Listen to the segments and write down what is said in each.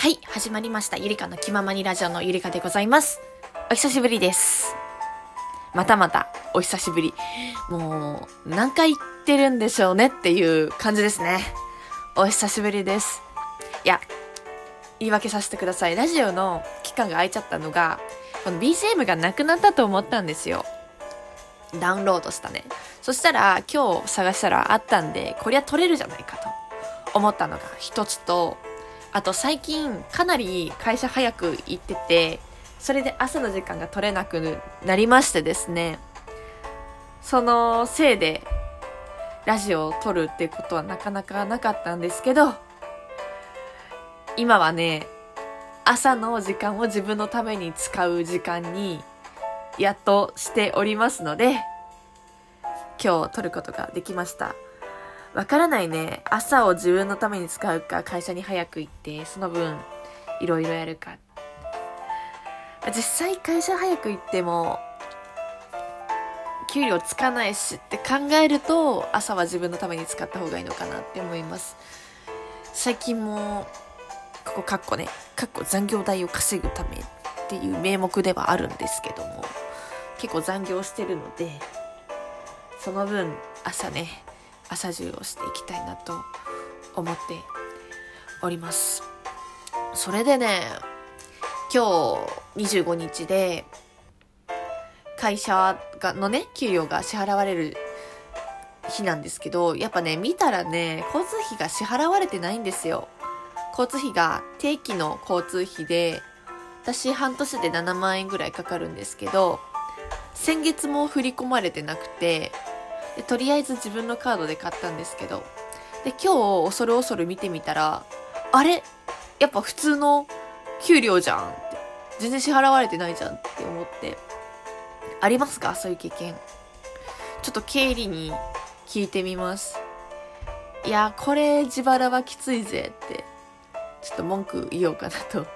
はい、始まりました。ゆりかの気ままにラジオのゆりかでございます。お久しぶりです。またまた、お久しぶり。もう、何回言ってるんでしょうねっていう感じですね。お久しぶりです。いや、言い訳させてください。ラジオの期間が空いちゃったのが、この BGM がなくなったと思ったんですよ。ダウンロードしたね。そしたら、今日探したらあったんで、こりゃ撮れるじゃないかと思ったのが一つと、あと最近かなり会社早く行ってて、それで朝の時間が取れなくなりましてですね、そのせいでラジオを撮るっていうことはなかなかなかったんですけど、今はね、朝の時間を自分のために使う時間にやっとしておりますので、今日撮ることができました。わからないね。朝を自分のために使うか、会社に早く行って、その分、いろいろやるか。実際会社早く行っても、給料つかないしって考えると、朝は自分のために使った方がいいのかなって思います。最近も、ここカッコね、カッコ残業代を稼ぐためっていう名目ではあるんですけども、結構残業してるので、その分、朝ね、朝中をしていきたいなと思っております。それでね、今日25日で会社がのね、給与が支払われる日なんですけど、やっぱね、見たらね、交通費が支払われてないんですよ。交通費が定期の交通費で、私半年で7万円ぐらいかかるんですけど、先月も振り込まれてなくて、でとりあえず自分のカードで買ったんですけどで今日恐る恐る見てみたらあれ？やっぱ普通の給料じゃんって。全然支払われてないじゃんって思って。ありますか？そういう経験。ちょっと経理に聞いてみます。いやこれ自腹はきついぜって。ちょっと文句言おうかなと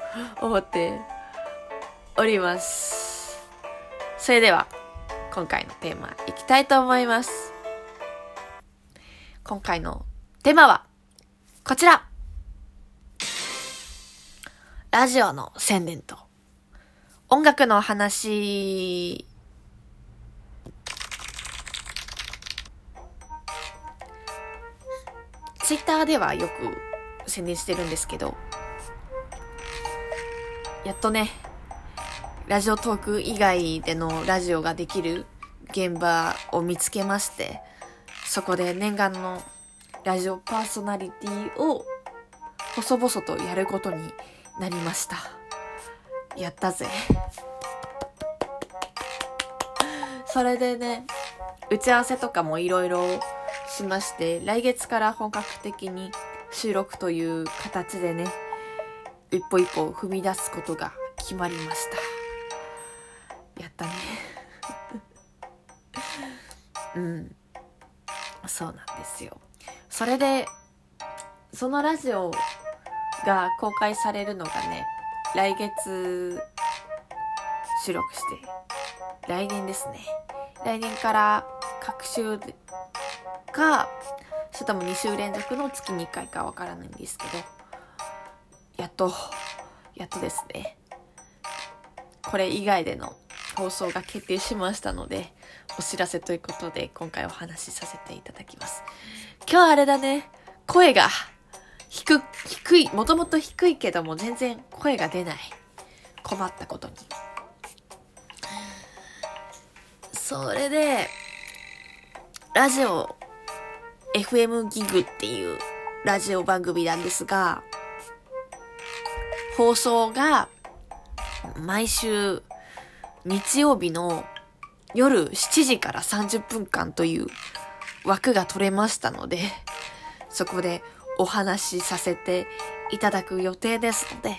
思って。おります。それでは今回のテーマいきたいと思います。今回のテーマは、こちら。ラジオの宣伝と、音楽の話、ツイッターではよく宣伝してるんですけど、やっとね、ラジオトーク以外でのラジオができる現場を見つけまして、そこで念願のラジオパーソナリティを細々とやることになりました。やったぜ。それでね、打ち合わせとかもいろいろしまして、来月から本格的に収録という形でね、一歩一歩踏み出すことが決まりました。やったね。うん。そうなんですよ。それで、そのラジオが公開されるのがね、来月収録して、来年ですね。来年から各週か、それとも2週連続の月に1回かわからないんですけど、やっと、やっとですね。これ以外での放送が決定しましたので、お知らせということで今回お話しさせていただきます。今日あれだね、声が低、低い、もともと低いけども全然声が出ない。困ったことに。それで、ラジオ、FM ギグっていうラジオ番組なんですが、放送が毎週日曜日の夜7時から30分間という枠が取れましたので、そこでお話しさせていただく予定ですので、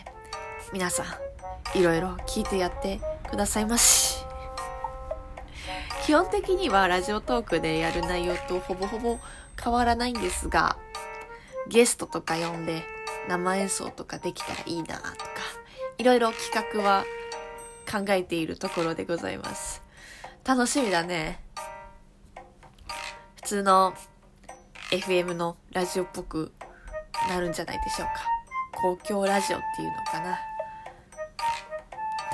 皆さんいろいろ聞いてやってくださいまし。基本的にはラジオトークでやる内容とほぼほぼ変わらないんですが、ゲストとか呼んで生演奏とかできたらいいなとか、いろいろ企画は考えているところでございます。楽しみだね。普通の FM のラジオっぽくなるんじゃないでしょうか。公共ラジオっていうのかな。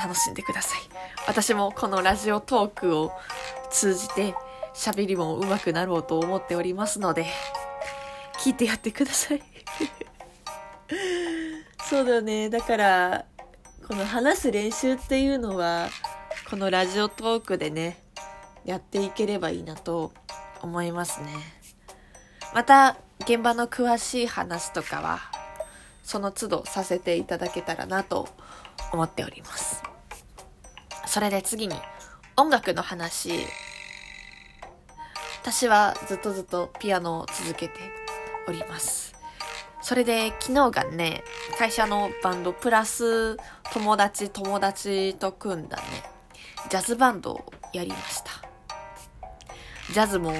楽しんでください。私もこのラジオトークを通じて喋りも上手くなろうと思っておりますので、聞いてやってください。そうだよね。だから、この話す練習っていうのは、このラジオトークでね、やっていければいいなと思いますね。また、現場の詳しい話とかは、その都度させていただけたらなと思っております。それで次に、音楽の話。私はずっとずっとピアノを続けております。それで昨日がね、会社のバンドプラス友達友達と組んだね、ジャズバンドをやりました。ジャズも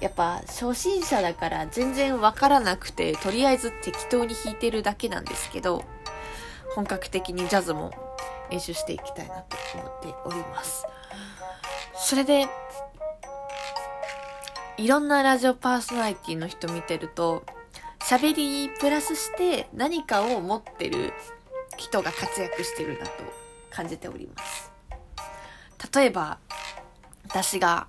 やっぱ初心者だから全然わからなくて、とりあえず適当に弾いてるだけなんですけど、本格的にジャズも練習していきたいなと思っております。それで、いろんなラジオパーソナリティの人見てると、喋りプラスして何かを持ってる人が活躍してるなと感じております。例えば、私が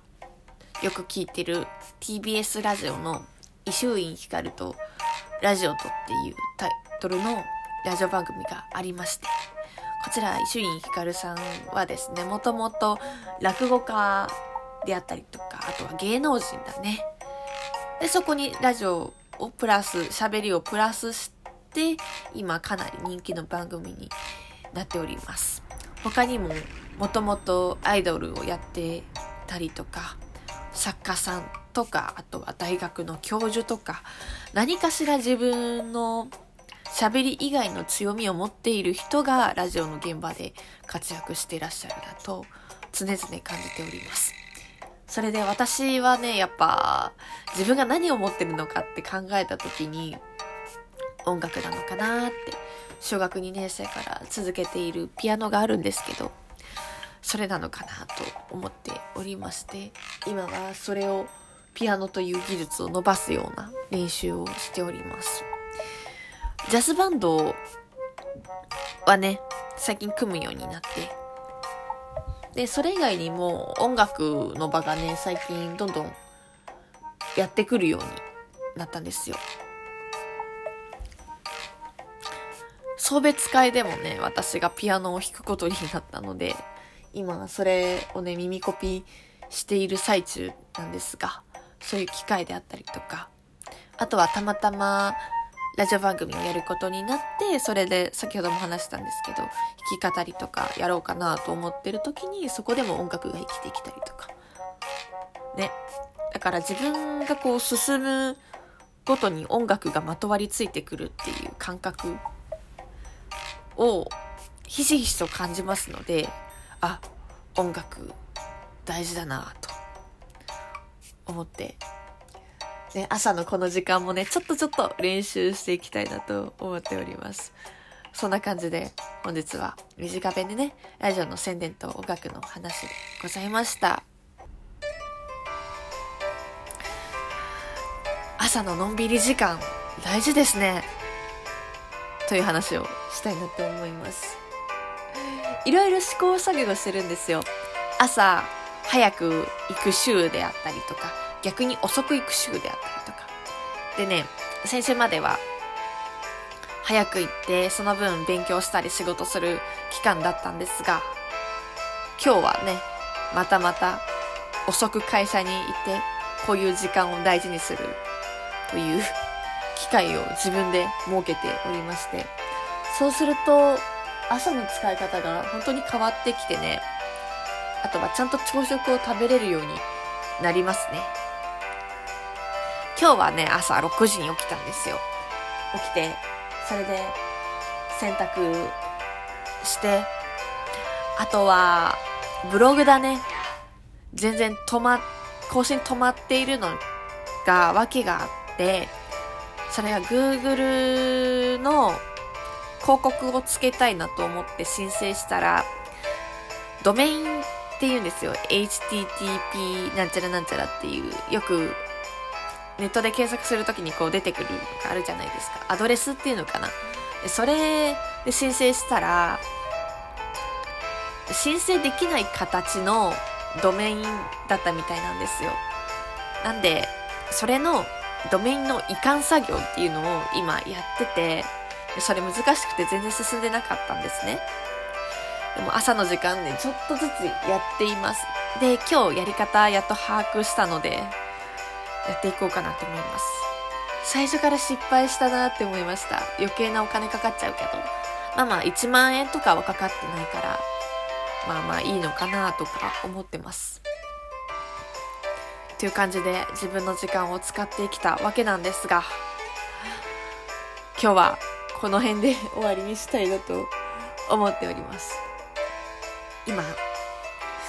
よく聞いてる TBS ラジオの伊集院光とラジオとっていうタイトルのラジオ番組がありまして、こちら伊集院光さんはですね、もともと落語家であったりとか、あとは芸能人だね。で、そこにラジオをプラス、喋りをプラスして、今かなり人気の番組になっております。他にも、もともとアイドルをやってたりとか、作家さんとか、あとは大学の教授とか、何かしら自分の喋り以外の強みを持っている人がラジオの現場で活躍していらっしゃるなと常々感じております。それで私はね、やっぱ自分が何を持ってるのかって考えた時に音楽なのかなって小学2年生から続けているピアノがあるんですけどそれなのかなと思っておりまして今はそれをピアノという技術を伸ばすような練習をしております。ジャズバンドはね、最近組むようになって、で、それ以外にも音楽の場がね、最近どんどんやってくるようになったんですよ。送別会でもね、私がピアノを弾くことになったので、今それをね、耳コピーしている最中なんですが、そういう機会であったりとか、あとはたまたまラジオ番組をやることになって、それで先ほども話したんですけど、弾き語りとかやろうかなと思ってる時に、そこでも音楽が生きてきたりとか。ね。だから自分がこう進むごとに音楽がまとわりついてくるっていう感覚をひしひしと感じますので、あ、音楽大事だなと思って、ね、朝のこの時間もね、ちょっとちょっと練習していきたいなと思っております。そんな感じで本日は短めでね、ラジオの宣伝と音楽の話でございました。朝ののんびり時間大事ですね。という話をしたいなと思います。いろいろ試行錯誤してるんですよ。朝、早く行く週であったりとか、逆に遅く行く週であったりとか。でね、先週までは、早く行って、その分勉強したり仕事する期間だったんですが、今日はね、またまた遅く会社に行って、こういう時間を大事にするという 機会を自分で設けておりまして、そうすると、朝の使い方が本当に変わってきてね、あとはちゃんと朝食を食べれるようになりますね。今日はね、朝6時に起きたんですよ。起きて、それで洗濯して、あとは、ブログだね。全然止ま、更新止まっているのが、訳があって、それが Google の広告をつけたいなと思って申請したら、ドメインって言うんですよ。http なんちゃらなんちゃらっていう、よくネットで検索するときにこう出てくるのがあるじゃないですか。アドレスっていうのかなそれで申請したら、申請できない形のドメインだったみたいなんですよ。なんで、それのドメインの移管作業っていうのを今やってて、それ難しくて全然進んでなかったんですね。でも朝の時間でちょっとずつやっています。で、今日やり方やっと把握したので、やっていこうかなと思います。最初から失敗したなって思いました。余計なお金かかっちゃうけど。まあまあ1万円とかはかかってないから、まあまあいいのかなとか思ってます。という感じで自分の時間を使ってきたわけなんですが、今日はこの辺で終わりにしたいなと思っております。今、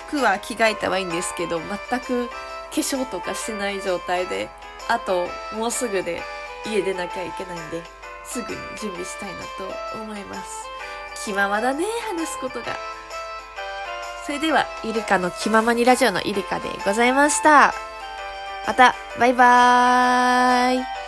服は着替えたはいいんですけど、全く化粧とかしてない状態で、あともうすぐで家出なきゃいけないんで、すぐに準備したいなと思います。気ままだね、話すことが。それでは、イルカの気ままにラジオのイルカでございました。また、バイバーイ。